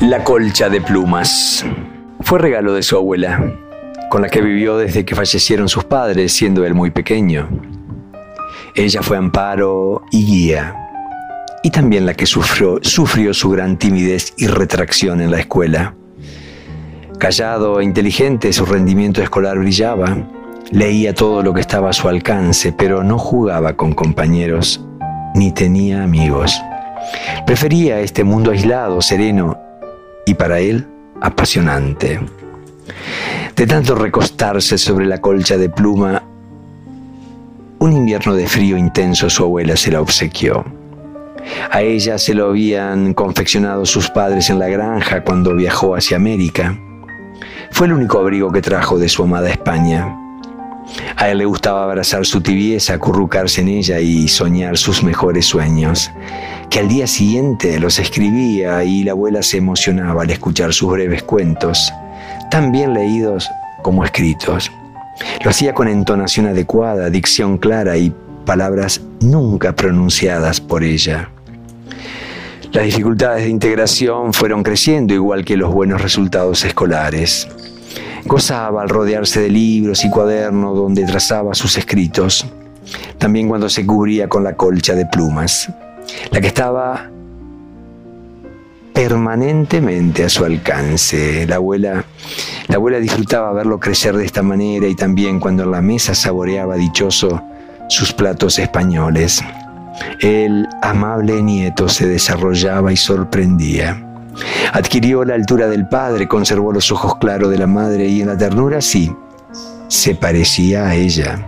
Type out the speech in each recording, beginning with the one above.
La colcha de plumas. Fue regalo de su abuela, con la que vivió desde que fallecieron sus padres, siendo él muy pequeño. Ella fue amparo y guía, y también la que sufrió, sufrió su gran timidez y retracción en la escuela. Callado e inteligente, su rendimiento escolar brillaba, leía todo lo que estaba a su alcance, pero no jugaba con compañeros ni tenía amigos. Prefería este mundo aislado, sereno y para él apasionante. De tanto recostarse sobre la colcha de pluma, un invierno de frío intenso su abuela se la obsequió. A ella se lo habían confeccionado sus padres en la granja cuando viajó hacia América. Fue el único abrigo que trajo de su amada España. A él le gustaba abrazar su tibieza, acurrucarse en ella y soñar sus mejores sueños que al día siguiente los escribía y la abuela se emocionaba al escuchar sus breves cuentos, tan bien leídos como escritos. Lo hacía con entonación adecuada, dicción clara y palabras nunca pronunciadas por ella. Las dificultades de integración fueron creciendo igual que los buenos resultados escolares. Gozaba al rodearse de libros y cuadernos donde trazaba sus escritos, también cuando se cubría con la colcha de plumas la que estaba permanentemente a su alcance. La abuela, la abuela disfrutaba verlo crecer de esta manera y también cuando en la mesa saboreaba dichoso sus platos españoles. El amable nieto se desarrollaba y sorprendía. Adquirió la altura del padre, conservó los ojos claros de la madre y en la ternura sí, se parecía a ella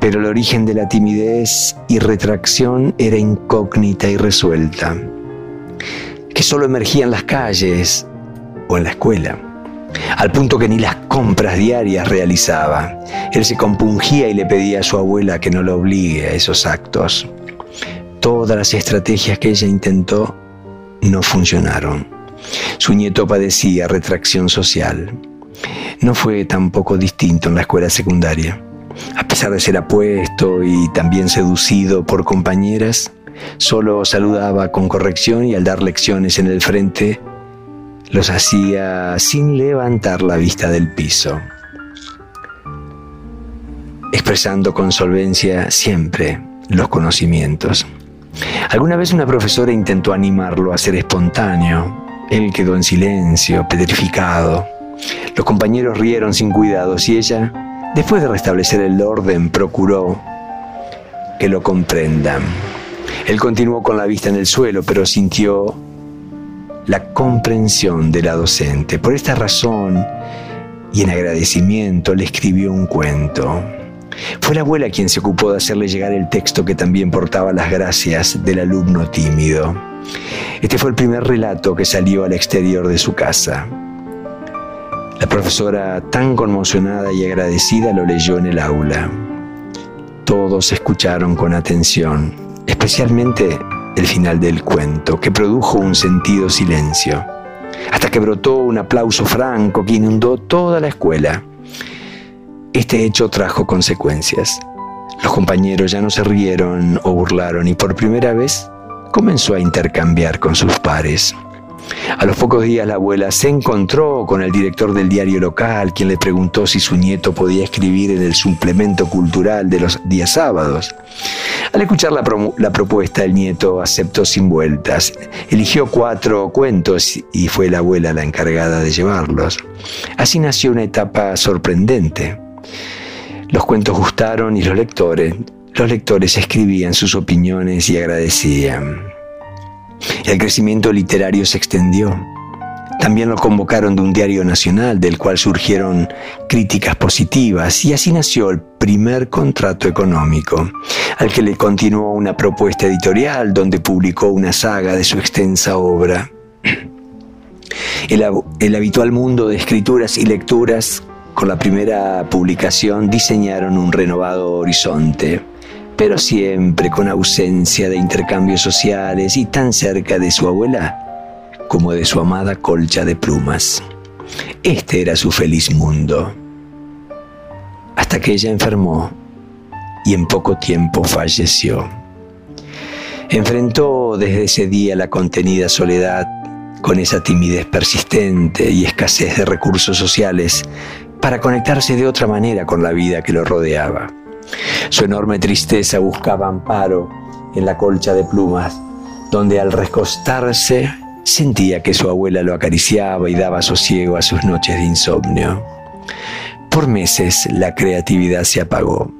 pero el origen de la timidez y retracción era incógnita y resuelta, que solo emergía en las calles o en la escuela, al punto que ni las compras diarias realizaba. Él se compungía y le pedía a su abuela que no lo obligue a esos actos. Todas las estrategias que ella intentó no funcionaron. Su nieto padecía retracción social. No fue tampoco distinto en la escuela secundaria. A pesar de ser apuesto y también seducido por compañeras, solo saludaba con corrección y al dar lecciones en el frente, los hacía sin levantar la vista del piso, expresando con solvencia siempre los conocimientos. Alguna vez una profesora intentó animarlo a ser espontáneo. Él quedó en silencio, petrificado. Los compañeros rieron sin cuidados y ella Después de restablecer el orden, procuró que lo comprendan. Él continuó con la vista en el suelo, pero sintió la comprensión de la docente. Por esta razón, y en agradecimiento, le escribió un cuento. Fue la abuela quien se ocupó de hacerle llegar el texto que también portaba las gracias del alumno tímido. Este fue el primer relato que salió al exterior de su casa. La profesora, tan conmocionada y agradecida, lo leyó en el aula. Todos escucharon con atención, especialmente el final del cuento, que produjo un sentido silencio, hasta que brotó un aplauso franco que inundó toda la escuela. Este hecho trajo consecuencias. Los compañeros ya no se rieron o burlaron y por primera vez comenzó a intercambiar con sus pares. A los pocos días la abuela se encontró con el director del diario local, quien le preguntó si su nieto podía escribir en el suplemento cultural de los días sábados. Al escuchar la, propuesta, el nieto aceptó sin vueltas. Eligió cuatro cuentos y fue la abuela la encargada de llevarlos. Así nació una etapa sorprendente. Los cuentos gustaron y los lectores, los lectores escribían sus opiniones y agradecían. El crecimiento literario se extendió. También lo convocaron de un diario nacional del cual surgieron críticas positivas y así nació el primer contrato económico, al que le continuó una propuesta editorial donde publicó una saga de su extensa obra. El, el habitual mundo de escrituras y lecturas con la primera publicación diseñaron un renovado horizonte pero siempre con ausencia de intercambios sociales y tan cerca de su abuela como de su amada colcha de plumas. Este era su feliz mundo. Hasta que ella enfermó y en poco tiempo falleció. Enfrentó desde ese día la contenida soledad con esa timidez persistente y escasez de recursos sociales, para conectarse de otra manera con la vida que lo rodeaba. Su enorme tristeza buscaba amparo en la colcha de plumas, donde al recostarse sentía que su abuela lo acariciaba y daba sosiego a sus noches de insomnio. Por meses la creatividad se apagó.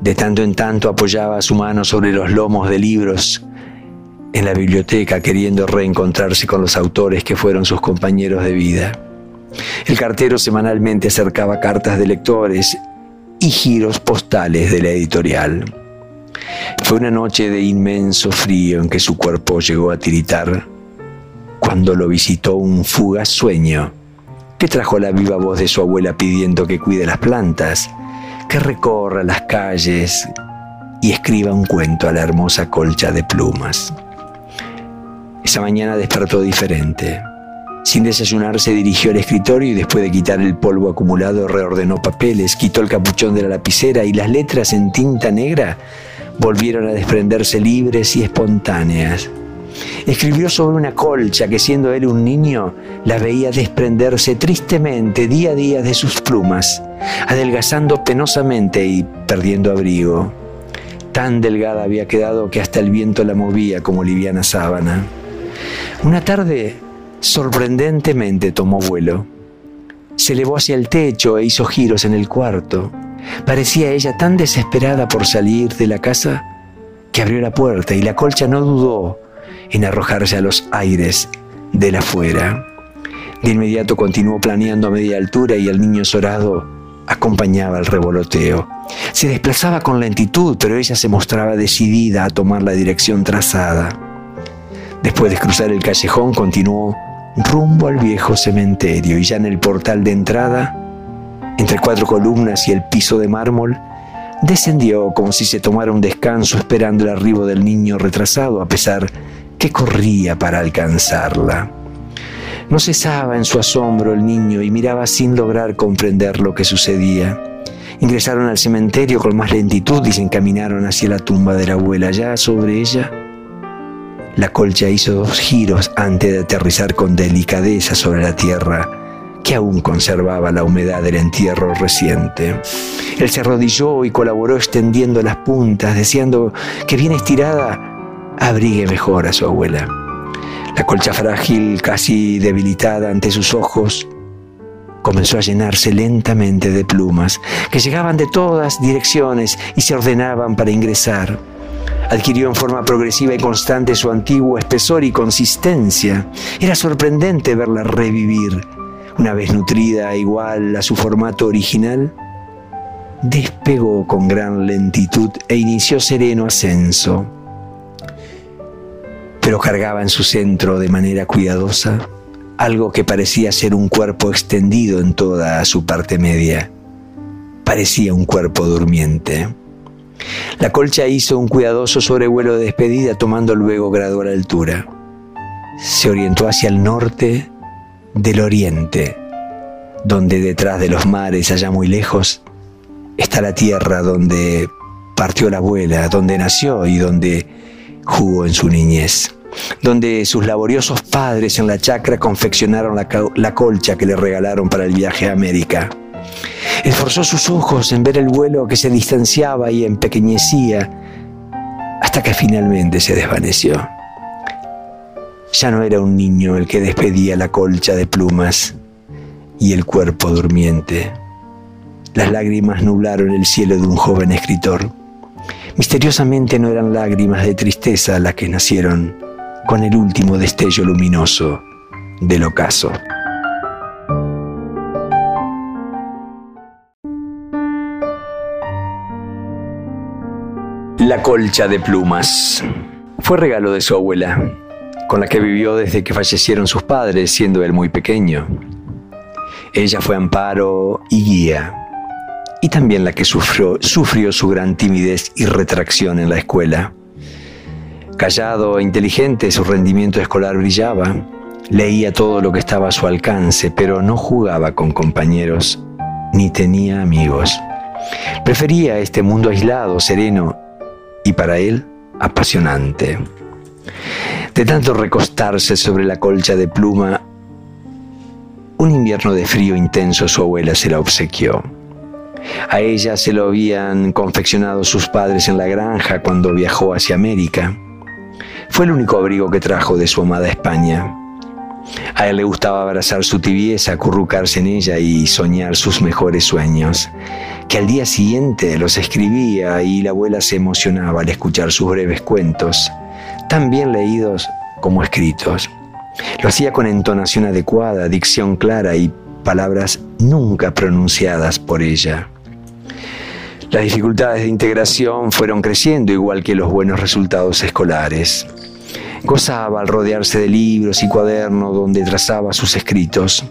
De tanto en tanto apoyaba su mano sobre los lomos de libros en la biblioteca queriendo reencontrarse con los autores que fueron sus compañeros de vida. El cartero semanalmente acercaba cartas de lectores y giros postales de la editorial. Fue una noche de inmenso frío en que su cuerpo llegó a tiritar cuando lo visitó un fugaz sueño que trajo la viva voz de su abuela pidiendo que cuide las plantas, que recorra las calles y escriba un cuento a la hermosa colcha de plumas. Esa mañana despertó diferente. Sin desayunar se dirigió al escritorio y después de quitar el polvo acumulado reordenó papeles, quitó el capuchón de la lapicera y las letras en tinta negra volvieron a desprenderse libres y espontáneas. Escribió sobre una colcha que siendo él un niño la veía desprenderse tristemente día a día de sus plumas, adelgazando penosamente y perdiendo abrigo. Tan delgada había quedado que hasta el viento la movía como liviana sábana. Una tarde sorprendentemente tomó vuelo. Se elevó hacia el techo e hizo giros en el cuarto. Parecía ella tan desesperada por salir de la casa que abrió la puerta y la colcha no dudó en arrojarse a los aires de la fuera. De inmediato continuó planeando a media altura y el niño sorado acompañaba el revoloteo. Se desplazaba con lentitud, pero ella se mostraba decidida a tomar la dirección trazada. Después de cruzar el callejón, continuó rumbo al viejo cementerio y ya en el portal de entrada, entre cuatro columnas y el piso de mármol, descendió como si se tomara un descanso esperando el arribo del niño retrasado a pesar que corría para alcanzarla. No cesaba en su asombro el niño y miraba sin lograr comprender lo que sucedía. Ingresaron al cementerio con más lentitud y se encaminaron hacia la tumba de la abuela. Ya sobre ella la colcha hizo dos giros antes de aterrizar con delicadeza sobre la tierra, que aún conservaba la humedad del entierro reciente. Él se arrodilló y colaboró extendiendo las puntas, deseando que bien estirada abrigue mejor a su abuela. La colcha frágil, casi debilitada ante sus ojos, comenzó a llenarse lentamente de plumas que llegaban de todas direcciones y se ordenaban para ingresar adquirió en forma progresiva y constante su antiguo espesor y consistencia. Era sorprendente verla revivir. Una vez nutrida igual a su formato original, despegó con gran lentitud e inició sereno ascenso. Pero cargaba en su centro de manera cuidadosa algo que parecía ser un cuerpo extendido en toda su parte media. Parecía un cuerpo durmiente. La colcha hizo un cuidadoso sobrevuelo de despedida tomando luego gradual altura. Se orientó hacia el norte del oriente, donde detrás de los mares, allá muy lejos, está la tierra donde partió la abuela, donde nació y donde jugó en su niñez, donde sus laboriosos padres en la chacra confeccionaron la, la colcha que le regalaron para el viaje a América. Esforzó sus ojos en ver el vuelo que se distanciaba y empequeñecía hasta que finalmente se desvaneció. Ya no era un niño el que despedía la colcha de plumas y el cuerpo durmiente. Las lágrimas nublaron el cielo de un joven escritor. Misteriosamente no eran lágrimas de tristeza las que nacieron con el último destello luminoso del ocaso. La colcha de plumas. Fue regalo de su abuela, con la que vivió desde que fallecieron sus padres, siendo él muy pequeño. Ella fue amparo y guía, y también la que sufrió, sufrió su gran timidez y retracción en la escuela. Callado e inteligente, su rendimiento escolar brillaba, leía todo lo que estaba a su alcance, pero no jugaba con compañeros ni tenía amigos. Prefería este mundo aislado, sereno y para él apasionante. De tanto recostarse sobre la colcha de pluma, un invierno de frío intenso su abuela se la obsequió. A ella se lo habían confeccionado sus padres en la granja cuando viajó hacia América. Fue el único abrigo que trajo de su amada España. A él le gustaba abrazar su tibieza, acurrucarse en ella y soñar sus mejores sueños, que al día siguiente los escribía y la abuela se emocionaba al escuchar sus breves cuentos, tan bien leídos como escritos. Lo hacía con entonación adecuada, dicción clara y palabras nunca pronunciadas por ella. Las dificultades de integración fueron creciendo igual que los buenos resultados escolares. Gozaba al rodearse de libros y cuadernos donde trazaba sus escritos,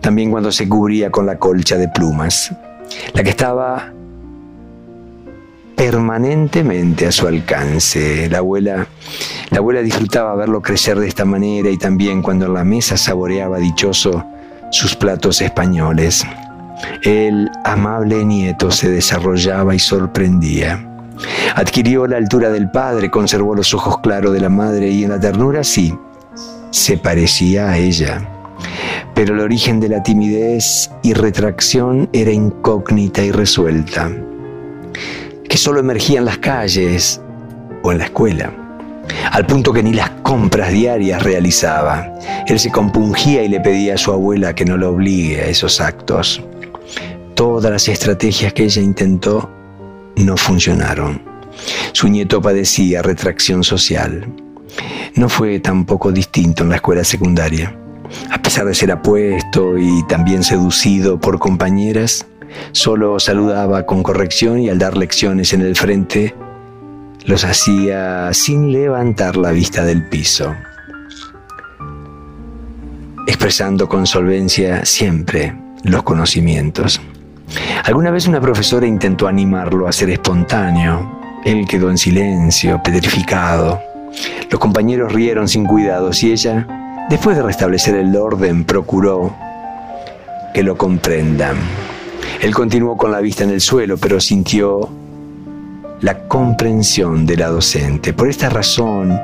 también cuando se cubría con la colcha de plumas, la que estaba permanentemente a su alcance. La abuela, la abuela disfrutaba verlo crecer de esta manera y también cuando en la mesa saboreaba dichoso sus platos españoles. El amable nieto se desarrollaba y sorprendía. Adquirió la altura del padre, conservó los ojos claros de la madre y en la ternura sí, se parecía a ella. Pero el origen de la timidez y retracción era incógnita y resuelta, que solo emergía en las calles o en la escuela, al punto que ni las compras diarias realizaba. Él se compungía y le pedía a su abuela que no lo obligue a esos actos. Todas las estrategias que ella intentó no funcionaron. Su nieto padecía retracción social. No fue tampoco distinto en la escuela secundaria. A pesar de ser apuesto y también seducido por compañeras, solo saludaba con corrección y al dar lecciones en el frente, los hacía sin levantar la vista del piso, expresando con solvencia siempre los conocimientos. Alguna vez una profesora intentó animarlo a ser espontáneo. Él quedó en silencio, petrificado. Los compañeros rieron sin cuidados y ella, después de restablecer el orden, procuró que lo comprendan. Él continuó con la vista en el suelo, pero sintió la comprensión de la docente. Por esta razón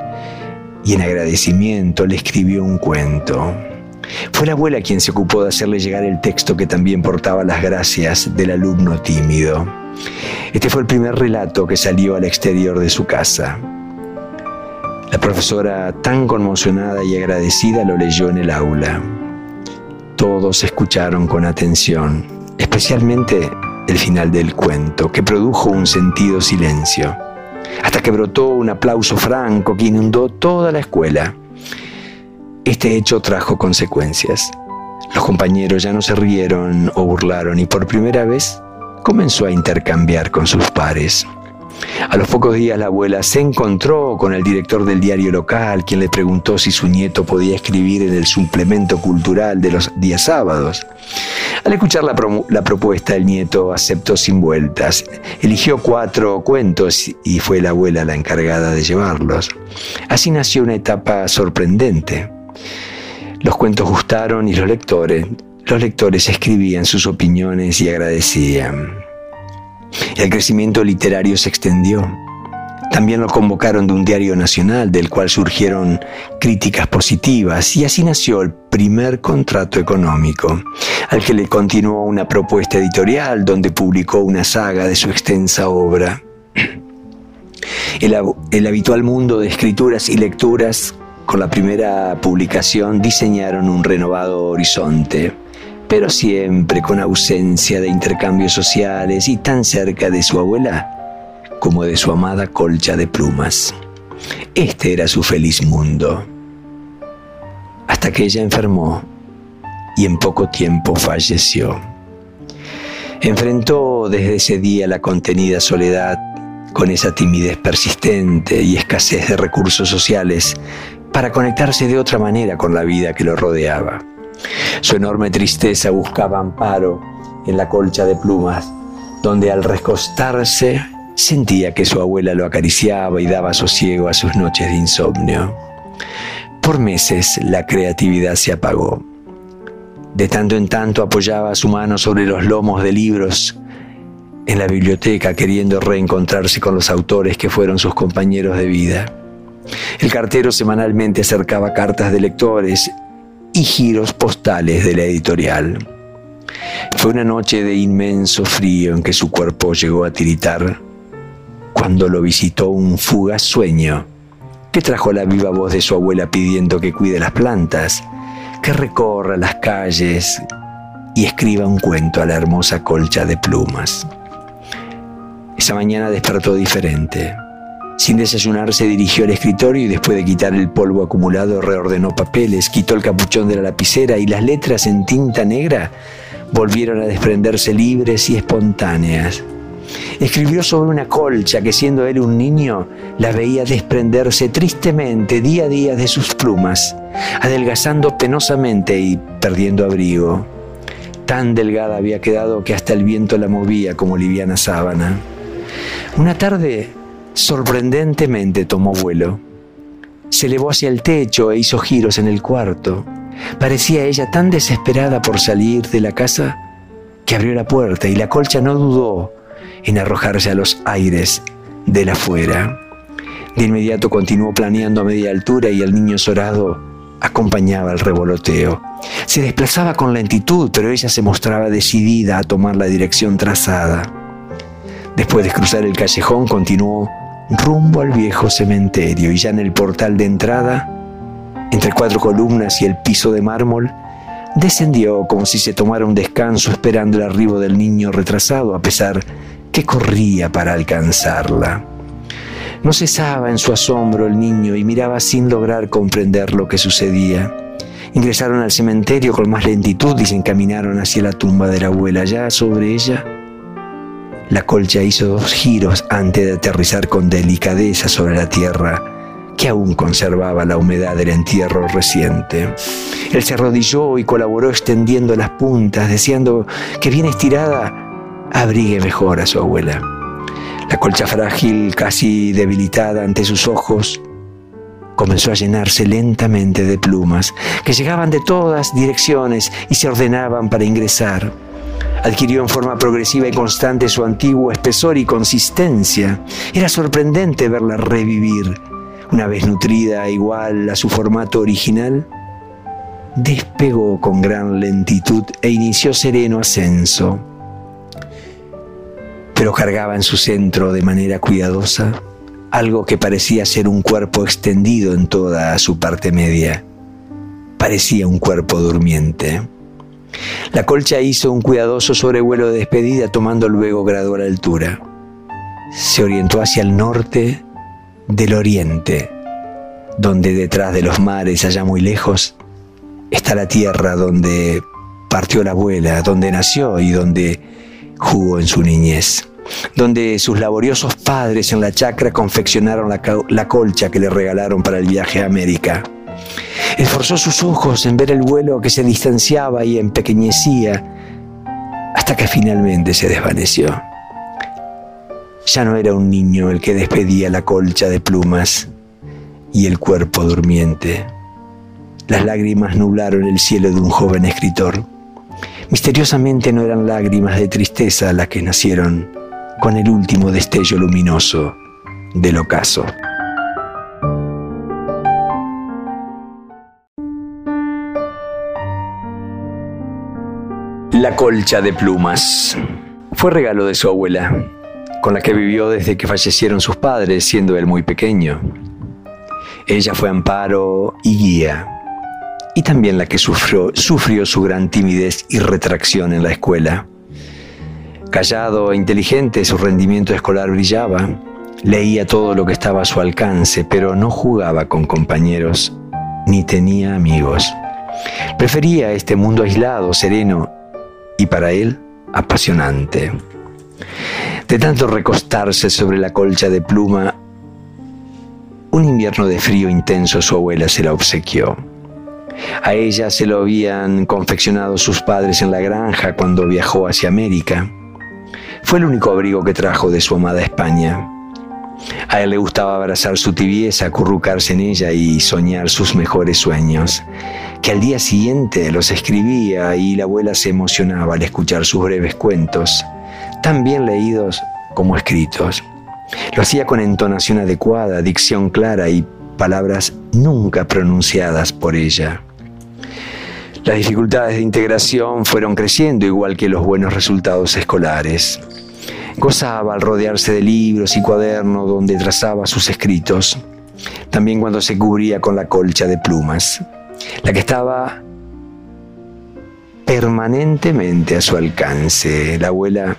y en agradecimiento le escribió un cuento. Fue la abuela quien se ocupó de hacerle llegar el texto que también portaba las gracias del alumno tímido. Este fue el primer relato que salió al exterior de su casa. La profesora, tan conmocionada y agradecida, lo leyó en el aula. Todos escucharon con atención, especialmente el final del cuento, que produjo un sentido silencio, hasta que brotó un aplauso franco que inundó toda la escuela. Este hecho trajo consecuencias. Los compañeros ya no se rieron o burlaron y por primera vez comenzó a intercambiar con sus pares. A los pocos días la abuela se encontró con el director del diario local, quien le preguntó si su nieto podía escribir en el suplemento cultural de los días sábados. Al escuchar la, propuesta, el nieto aceptó sin vueltas. Eligió cuatro cuentos y fue la abuela la encargada de llevarlos. Así nació una etapa sorprendente. Los cuentos gustaron y los lectores, los lectores escribían sus opiniones y agradecían. El crecimiento literario se extendió. También lo convocaron de un diario nacional del cual surgieron críticas positivas y así nació el primer contrato económico, al que le continuó una propuesta editorial donde publicó una saga de su extensa obra. El, el habitual mundo de escrituras y lecturas con la primera publicación diseñaron un renovado horizonte, pero siempre con ausencia de intercambios sociales y tan cerca de su abuela como de su amada colcha de plumas. Este era su feliz mundo. Hasta que ella enfermó y en poco tiempo falleció. Enfrentó desde ese día la contenida soledad con esa timidez persistente y escasez de recursos sociales para conectarse de otra manera con la vida que lo rodeaba. Su enorme tristeza buscaba amparo en la colcha de plumas, donde al recostarse sentía que su abuela lo acariciaba y daba sosiego a sus noches de insomnio. Por meses la creatividad se apagó. De tanto en tanto apoyaba su mano sobre los lomos de libros en la biblioteca queriendo reencontrarse con los autores que fueron sus compañeros de vida. El cartero semanalmente acercaba cartas de lectores y giros postales de la editorial. Fue una noche de inmenso frío en que su cuerpo llegó a tiritar cuando lo visitó un fugaz sueño que trajo la viva voz de su abuela pidiendo que cuide las plantas, que recorra las calles y escriba un cuento a la hermosa colcha de plumas. Esa mañana despertó diferente. Sin desayunar se dirigió al escritorio y después de quitar el polvo acumulado reordenó papeles, quitó el capuchón de la lapicera y las letras en tinta negra volvieron a desprenderse libres y espontáneas. Escribió sobre una colcha que siendo él un niño la veía desprenderse tristemente día a día de sus plumas, adelgazando penosamente y perdiendo abrigo. Tan delgada había quedado que hasta el viento la movía como liviana sábana. Una tarde, sorprendentemente, tomó vuelo. Se elevó hacia el techo e hizo giros en el cuarto. Parecía ella tan desesperada por salir de la casa que abrió la puerta y la colcha no dudó en arrojarse a los aires de la fuera. De inmediato continuó planeando a media altura y el niño sorado acompañaba el revoloteo. Se desplazaba con lentitud, pero ella se mostraba decidida a tomar la dirección trazada. Después de cruzar el callejón, continuó rumbo al viejo cementerio y ya en el portal de entrada, entre cuatro columnas y el piso de mármol, descendió como si se tomara un descanso esperando el arribo del niño retrasado a pesar que corría para alcanzarla. No cesaba en su asombro el niño y miraba sin lograr comprender lo que sucedía. Ingresaron al cementerio con más lentitud y se encaminaron hacia la tumba de la abuela. Ya sobre ella, la colcha hizo dos giros antes de aterrizar con delicadeza sobre la tierra que aún conservaba la humedad del entierro reciente. Él se arrodilló y colaboró extendiendo las puntas, deseando que bien estirada abrigue mejor a su abuela. La colcha frágil, casi debilitada ante sus ojos, comenzó a llenarse lentamente de plumas que llegaban de todas direcciones y se ordenaban para ingresar. Adquirió en forma progresiva y constante su antiguo espesor y consistencia. Era sorprendente verla revivir. Una vez nutrida igual a su formato original, despegó con gran lentitud e inició sereno ascenso. Pero cargaba en su centro de manera cuidadosa algo que parecía ser un cuerpo extendido en toda su parte media. Parecía un cuerpo durmiente. La colcha hizo un cuidadoso sobrevuelo de despedida tomando luego gradual altura. Se orientó hacia el norte del oriente, donde detrás de los mares, allá muy lejos, está la tierra donde partió la abuela, donde nació y donde jugó en su niñez, donde sus laboriosos padres en la chacra confeccionaron la, la colcha que le regalaron para el viaje a América. Esforzó sus ojos en ver el vuelo que se distanciaba y empequeñecía hasta que finalmente se desvaneció. Ya no era un niño el que despedía la colcha de plumas y el cuerpo durmiente. Las lágrimas nublaron el cielo de un joven escritor. Misteriosamente no eran lágrimas de tristeza las que nacieron con el último destello luminoso del ocaso. La colcha de plumas. Fue regalo de su abuela, con la que vivió desde que fallecieron sus padres, siendo él muy pequeño. Ella fue amparo y guía y también la que sufrió, sufrió su gran timidez y retracción en la escuela. Callado e inteligente, su rendimiento escolar brillaba, leía todo lo que estaba a su alcance, pero no jugaba con compañeros ni tenía amigos. Prefería este mundo aislado, sereno y para él apasionante. De tanto recostarse sobre la colcha de pluma, un invierno de frío intenso su abuela se la obsequió. A ella se lo habían confeccionado sus padres en la granja cuando viajó hacia América. Fue el único abrigo que trajo de su amada España. A él le gustaba abrazar su tibieza, acurrucarse en ella y soñar sus mejores sueños, que al día siguiente los escribía y la abuela se emocionaba al escuchar sus breves cuentos, tan bien leídos como escritos. Lo hacía con entonación adecuada, dicción clara y palabras nunca pronunciadas por ella. Las dificultades de integración fueron creciendo igual que los buenos resultados escolares. Gozaba al rodearse de libros y cuadernos donde trazaba sus escritos, también cuando se cubría con la colcha de plumas, la que estaba permanentemente a su alcance. La abuela,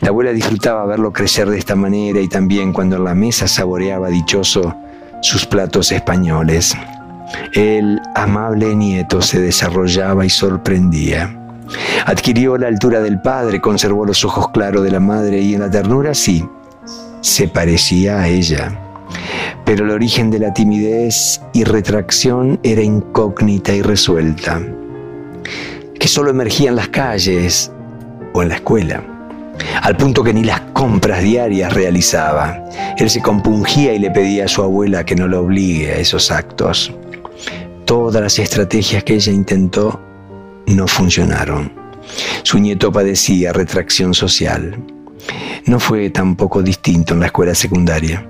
la abuela disfrutaba verlo crecer de esta manera y también cuando en la mesa saboreaba dichoso sus platos españoles. El amable nieto se desarrollaba y sorprendía. Adquirió la altura del padre, conservó los ojos claros de la madre y en la ternura sí, se parecía a ella. Pero el origen de la timidez y retracción era incógnita y resuelta, que solo emergía en las calles o en la escuela, al punto que ni las compras diarias realizaba. Él se compungía y le pedía a su abuela que no lo obligue a esos actos. Todas las estrategias que ella intentó no funcionaron. Su nieto padecía retracción social. No fue tampoco distinto en la escuela secundaria.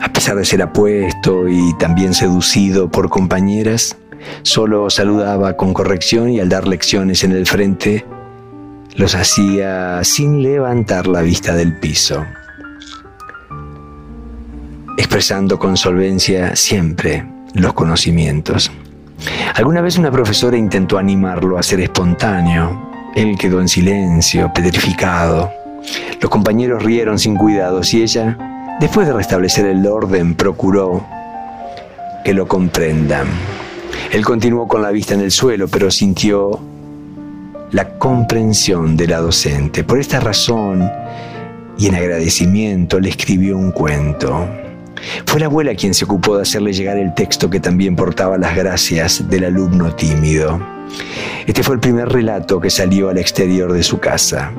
A pesar de ser apuesto y también seducido por compañeras, solo saludaba con corrección y al dar lecciones en el frente, los hacía sin levantar la vista del piso, expresando con solvencia siempre los conocimientos. Alguna vez una profesora intentó animarlo a ser espontáneo. Él quedó en silencio, petrificado. Los compañeros rieron sin cuidados y ella, después de restablecer el orden, procuró que lo comprendan. Él continuó con la vista en el suelo, pero sintió la comprensión de la docente. Por esta razón y en agradecimiento le escribió un cuento. Fue la abuela quien se ocupó de hacerle llegar el texto que también portaba las gracias del alumno tímido. Este fue el primer relato que salió al exterior de su casa.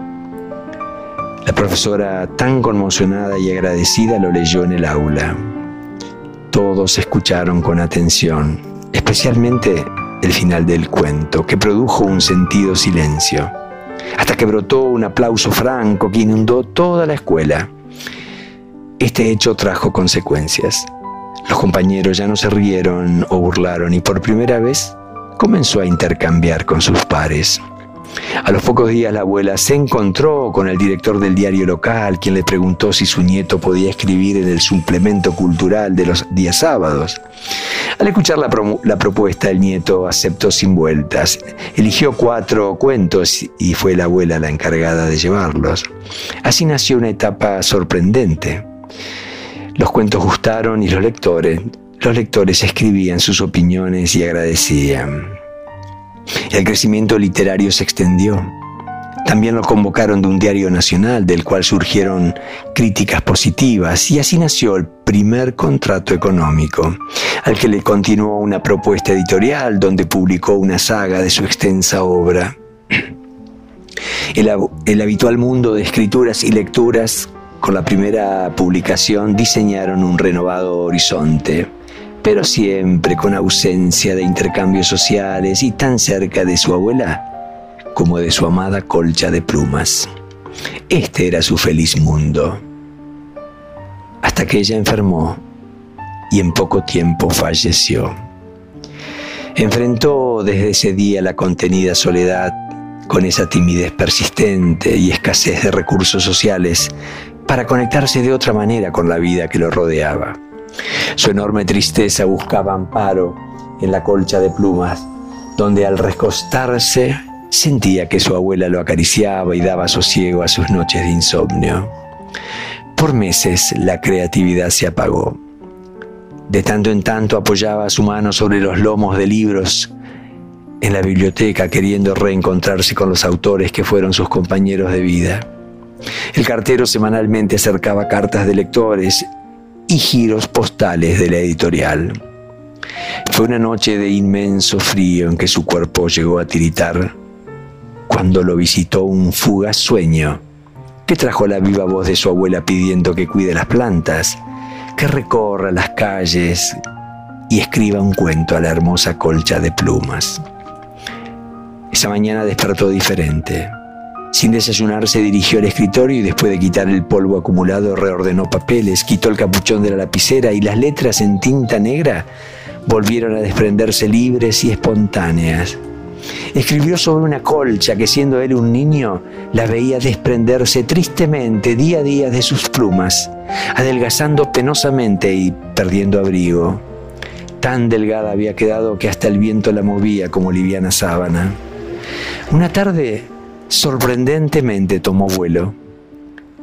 La profesora, tan conmocionada y agradecida, lo leyó en el aula. Todos escucharon con atención, especialmente el final del cuento, que produjo un sentido silencio, hasta que brotó un aplauso franco que inundó toda la escuela. Este hecho trajo consecuencias. Los compañeros ya no se rieron o burlaron y por primera vez comenzó a intercambiar con sus pares. A los pocos días la abuela se encontró con el director del diario local, quien le preguntó si su nieto podía escribir en el suplemento cultural de los días sábados. Al escuchar la, propuesta, el nieto aceptó sin vueltas. Eligió cuatro cuentos y fue la abuela la encargada de llevarlos. Así nació una etapa sorprendente. Los cuentos gustaron y los lectores, los lectores escribían sus opiniones y agradecían. El crecimiento literario se extendió. También lo convocaron de un diario nacional del cual surgieron críticas positivas y así nació el primer contrato económico, al que le continuó una propuesta editorial donde publicó una saga de su extensa obra. El, el habitual mundo de escrituras y lecturas con la primera publicación diseñaron un renovado horizonte, pero siempre con ausencia de intercambios sociales y tan cerca de su abuela como de su amada colcha de plumas. Este era su feliz mundo. Hasta que ella enfermó y en poco tiempo falleció. Enfrentó desde ese día la contenida soledad con esa timidez persistente y escasez de recursos sociales para conectarse de otra manera con la vida que lo rodeaba. Su enorme tristeza buscaba amparo en la colcha de plumas, donde al recostarse sentía que su abuela lo acariciaba y daba sosiego a sus noches de insomnio. Por meses la creatividad se apagó. De tanto en tanto apoyaba su mano sobre los lomos de libros en la biblioteca queriendo reencontrarse con los autores que fueron sus compañeros de vida. El cartero semanalmente acercaba cartas de lectores y giros postales de la editorial. Fue una noche de inmenso frío en que su cuerpo llegó a tiritar cuando lo visitó un fugaz sueño que trajo la viva voz de su abuela pidiendo que cuide las plantas, que recorra las calles y escriba un cuento a la hermosa colcha de plumas. Esa mañana despertó diferente Sin desayunar se dirigió al escritorio y después de quitar el polvo acumulado reordenó papeles, quitó el capuchón de la lapicera y las letras en tinta negra volvieron a desprenderse libres y espontáneas. Escribió sobre una colcha que siendo él un niño la veía desprenderse tristemente día a día de sus plumas, adelgazando penosamente y perdiendo abrigo. Tan delgada había quedado que hasta el viento la movía como liviana sábana. Una tarde, sorprendentemente, tomó vuelo.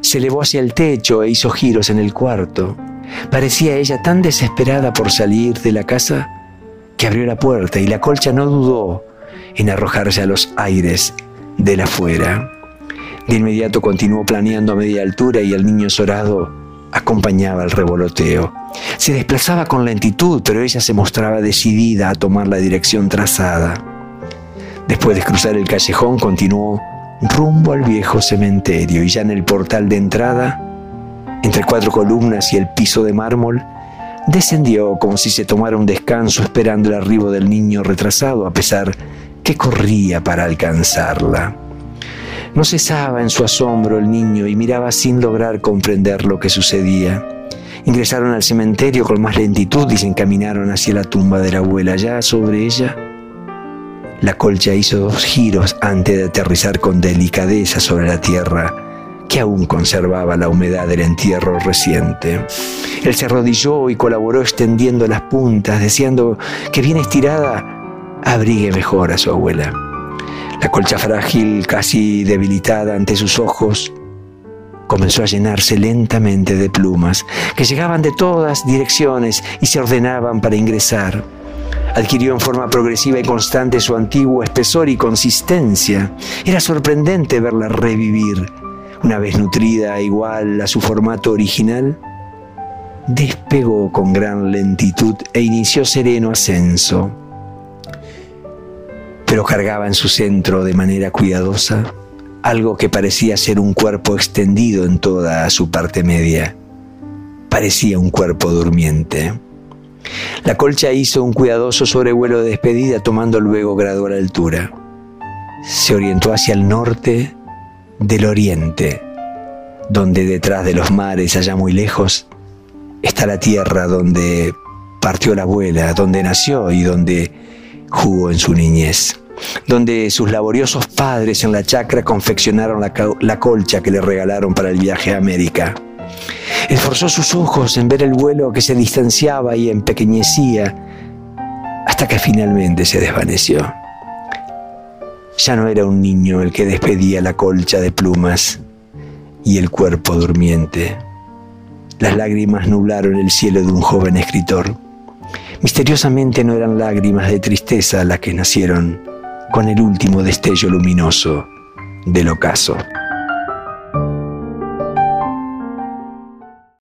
Se elevó hacia el techo e hizo giros en el cuarto. Parecía ella tan desesperada por salir de la casa que abrió la puerta y la colcha no dudó en arrojarse a los aires de la afuera. De inmediato continuó planeando a media altura y el niño sorado acompañaba el revoloteo. Se desplazaba con lentitud, pero ella se mostraba decidida a tomar la dirección trazada. Después de cruzar el callejón, continuó rumbo al viejo cementerio y ya en el portal de entrada, entre cuatro columnas y el piso de mármol, descendió como si se tomara un descanso esperando el arribo del niño retrasado, a pesar que corría para alcanzarla. No cesaba en su asombro el niño y miraba sin lograr comprender lo que sucedía. Ingresaron al cementerio con más lentitud y se encaminaron hacia la tumba de la abuela. Ya sobre ella, la colcha hizo dos giros antes de aterrizar con delicadeza sobre la tierra que aún conservaba la humedad del entierro reciente. Él se arrodilló y colaboró extendiendo las puntas, deseando que bien estirada abrigue mejor a su abuela. La colcha frágil, casi debilitada ante sus ojos, comenzó a llenarse lentamente de plumas que llegaban de todas direcciones y se ordenaban para ingresar. Adquirió en forma progresiva y constante su antiguo espesor y consistencia. Era sorprendente verla revivir. Una vez nutrida igual a su formato original, despegó con gran lentitud e inició sereno ascenso pero cargaba en su centro de manera cuidadosa algo que parecía ser un cuerpo extendido en toda su parte media. Parecía un cuerpo durmiente. La colcha hizo un cuidadoso sobrevuelo de despedida tomando luego gradual altura. Se orientó hacia el norte del oriente, donde detrás de los mares, allá muy lejos, está la tierra donde partió la abuela, donde nació y donde jugó en su niñez donde sus laboriosos padres en la chacra confeccionaron la, colcha que le regalaron para el viaje a América. Esforzó sus ojos en ver el vuelo que se distanciaba y empequeñecía hasta que finalmente se desvaneció. Ya no era un niño el que despedía la colcha de plumas y el cuerpo durmiente. Las lágrimas nublaron el cielo de un joven escritor. Misteriosamente no eran lágrimas de tristeza las que nacieron con el último destello luminoso del ocaso.